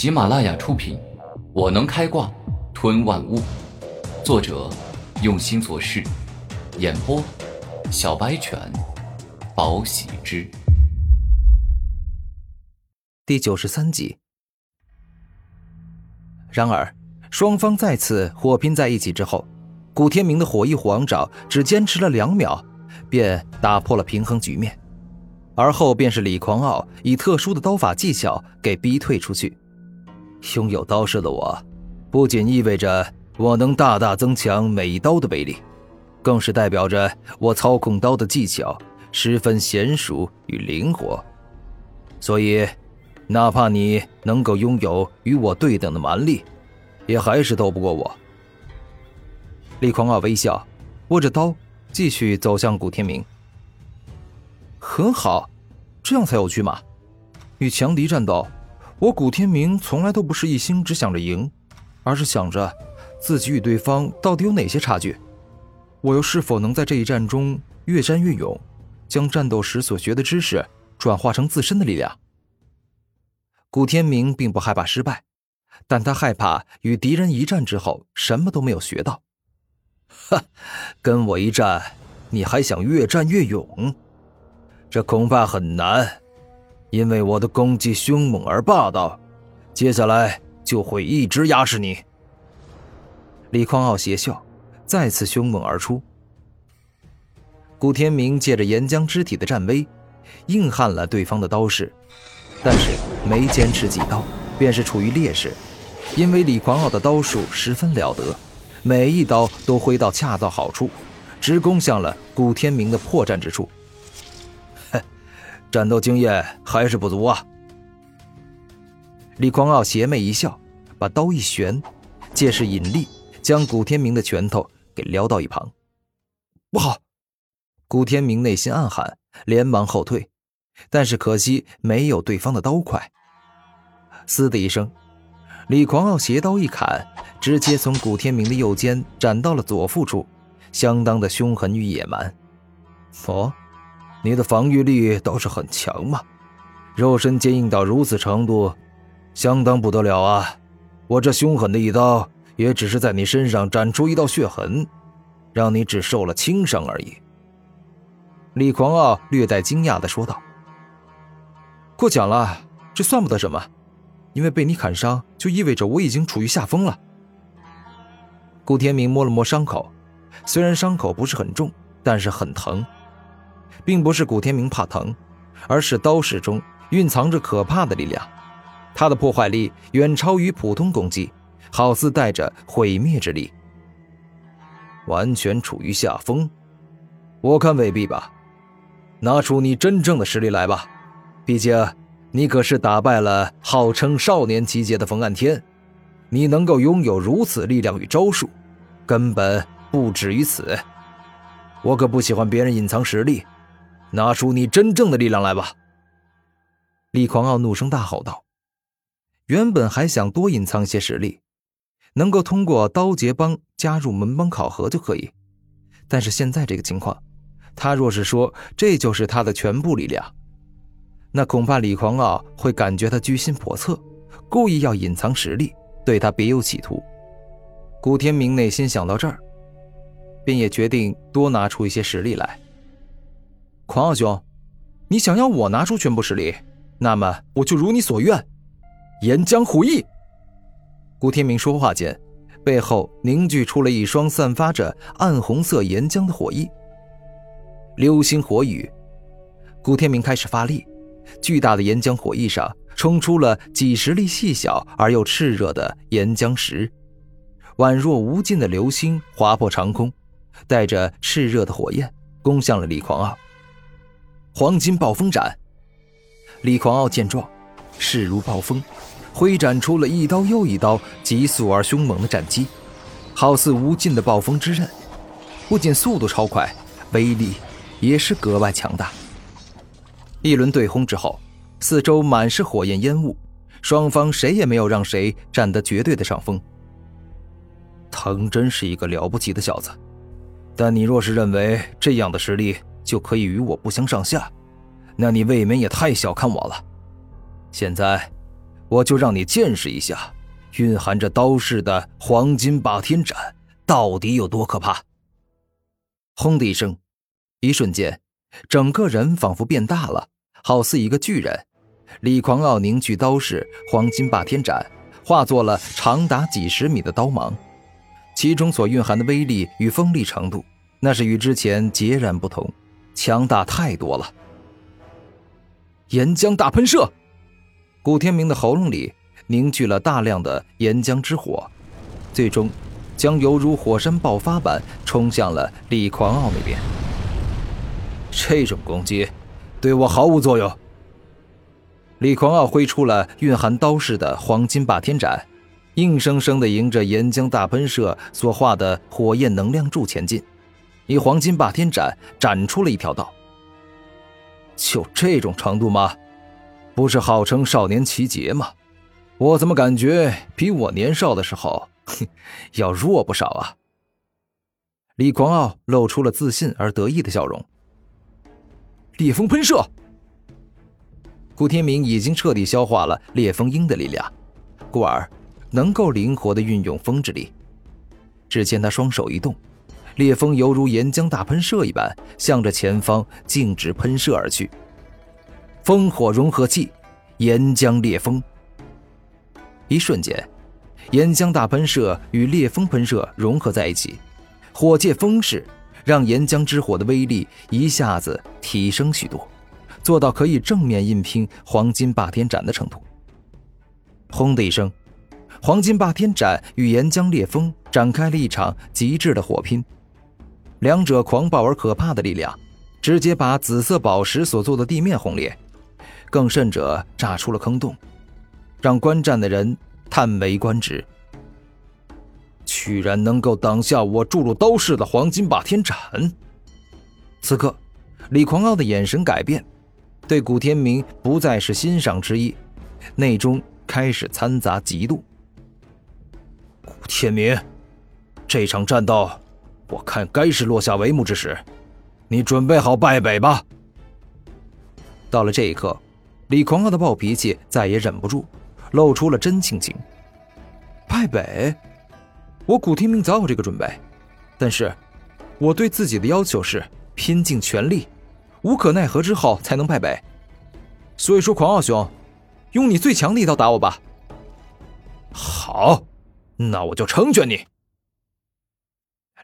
喜马拉雅出品，《我能开挂吞万物》，作者用心做事，演播小白犬，宝喜之，第九十三集。然而，双方再次火拼在一起之后，古天明的火翼虎王爪只坚持了两秒，便打破了平衡局面。而后便是李狂傲以特殊的刀法技巧给逼退出去。拥有刀式的我，不仅意味着我能大大增强每一刀的威力，更是代表着我操控刀的技巧十分娴熟与灵活。所以，哪怕你能够拥有与我对等的蛮力，也还是斗不过我。李狂傲微笑，握着刀，继续走向古天明。很好，这样才有趣嘛！与强敌战斗，我古天明从来都不是一心只想着赢，而是想着自己与对方到底有哪些差距，我又是否能在这一战中越战越勇，将战斗时所学的知识转化成自身的力量。古天明并不害怕失败，但他害怕与敌人一战之后什么都没有学到。哈，跟我一战，你还想越战越勇？这恐怕很难，因为我的攻击凶猛而霸道，接下来就会一直压制你。李匡傲邪笑，再次凶猛而出。古天明借着岩浆肢体的战威，硬撼了对方的刀势，但是没坚持几刀，便是处于劣势，因为李狂傲的刀术十分了得，每一刀都挥到恰到好处，直攻向了古天明的破绽之处。战斗经验还是不足啊！李狂傲邪魅一笑，把刀一旋，借势引力，将古天明的拳头给撩到一旁。不好！古天明内心暗喊，连忙后退，但是可惜没有对方的刀快。嘶的一声，李狂傲斜刀一砍，直接从古天明的右肩斩到了左腹处，相当的凶狠与野蛮。哦。你的防御力倒是很强嘛，肉身坚硬到如此程度，相当不得了啊！我这凶狠的一刀，也只是在你身上斩出一道血痕，让你只受了轻伤而已。李狂傲略带惊讶的说道：“过奖了，这算不得什么，因为被你砍伤，就意味着我已经处于下风了。”顾天明摸了摸伤口，虽然伤口不是很重，但是很疼。并不是古天明怕疼，而是刀式中蕴藏着可怕的力量，它的破坏力远超于普通攻击，好似带着毁灭之力。完全处于下风，我看未必吧。拿出你真正的实力来吧，毕竟你可是打败了号称少年级别的冯岸天，你能够拥有如此力量与招数，根本不止于此。我可不喜欢别人隐藏实力。拿出你真正的力量来吧！李狂傲怒声大吼道：“原本还想多隐藏些实力，能够通过刀劫帮加入门帮考核就可以。但是现在这个情况，他若是说这就是他的全部力量，那恐怕李狂傲会感觉他居心叵测，故意要隐藏实力，对他别有企图。”古天明内心想到这儿，便也决定多拿出一些实力来。狂傲兄，你想要我拿出全部实力，那么我就如你所愿。岩浆火翼。古天明说话间，背后凝聚出了一双散发着暗红色岩浆的火翼。流星火雨。古天明开始发力，巨大的岩浆火翼上冲出了几十粒细小而又炽热的岩浆石，宛若无尽的流星划破长空，带着炽热的火焰攻向了李狂傲。黄金暴风斩，李狂傲见状，势如暴风，挥斩出了一刀又一刀急速而凶猛的斩击，好似无尽的暴风之刃，不仅速度超快，威力也是格外强大。一轮对轰之后，四周满是火焰烟雾，双方谁也没有让谁占得绝对的上风。藤真是一个了不起的小子，但你若是认为这样的实力，就可以与我不相上下，那你未免也太小看我了。现在，我就让你见识一下，蕴含着刀式的黄金霸天斩到底有多可怕。轰的一声，一瞬间，整个人仿佛变大了，好似一个巨人。李狂傲凝聚刀式黄金霸天斩，化作了长达几十米的刀芒，其中所蕴含的威力与锋利程度，那是与之前截然不同，强大太多了。岩浆大喷射，古天明的喉咙里凝聚了大量的岩浆之火，最终将犹如火山爆发般冲向了李狂傲那边。这种攻击对我毫无作用。李狂傲挥出了蕴含刀式的黄金霸天斩，硬生生地迎着岩浆大喷射所化的火焰能量柱前进，以黄金霸天斩斩出了一条道。就这种程度吗？不是号称少年奇杰吗？我怎么感觉比我年少的时候要弱不少啊？李狂傲露出了自信而得意的笑容。烈风喷射，顾天明已经彻底消化了烈风鹰的力量，故而能够灵活的运用风之力。只见他双手一动。烈风犹如岩浆大喷射一般，向着前方径直喷射而去。烽火融合器，岩浆烈风。一瞬间，岩浆大喷射与烈风喷射融合在一起，火借风势，让岩浆之火的威力一下子提升许多，做到可以正面硬拼黄金霸天斩的程度。轰的一声，黄金霸天斩与岩浆烈风展开了一场极致的火拼。两者狂暴而可怕的力量，直接把紫色宝石所做的地面轰裂，更甚者炸出了坑洞，让观战的人叹为观止。居然能够挡下我注入刀式的黄金霸天斩！此刻，李狂傲的眼神改变，对古天明不再是欣赏之意，内中开始掺杂嫉妒。古天明，这场战斗。我看该是落下帷幕之时，你准备好败北吧。到了这一刻，李狂傲的暴脾气再也忍不住，露出了真性情。败北？我古天明早有这个准备，但是我对自己的要求是拼尽全力，无可奈何之后才能败北。所以说，狂傲兄，用你最强的一刀打我吧。好，那我就成全你。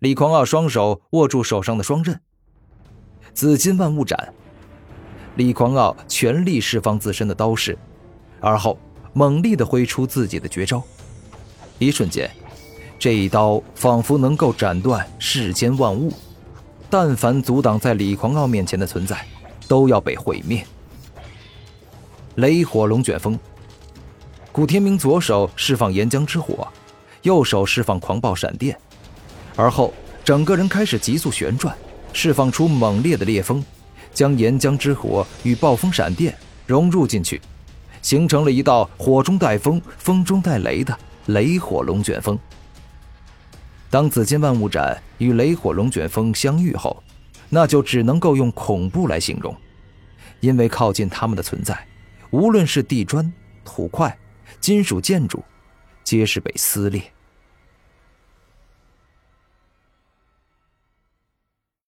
李狂傲双手握住手上的双刃，紫金万物斩。李狂傲全力释放自身的刀势，而后猛力的挥出自己的绝招。一瞬间，这一刀仿佛能够斩断世间万物，但凡阻挡在李狂傲面前的存在，都要被毁灭。雷火龙卷风。古天明左手释放岩浆之火，右手释放狂暴闪电。而后，整个人开始急速旋转，释放出猛烈的烈风，将岩浆之火与暴风闪电融入进去，形成了一道火中带风、风中带雷的雷火龙卷风。当紫金万物斩与雷火龙卷风相遇后，那就只能够用恐怖来形容，因为靠近他们的存在，无论是地砖、土块、金属建筑，皆是被撕裂。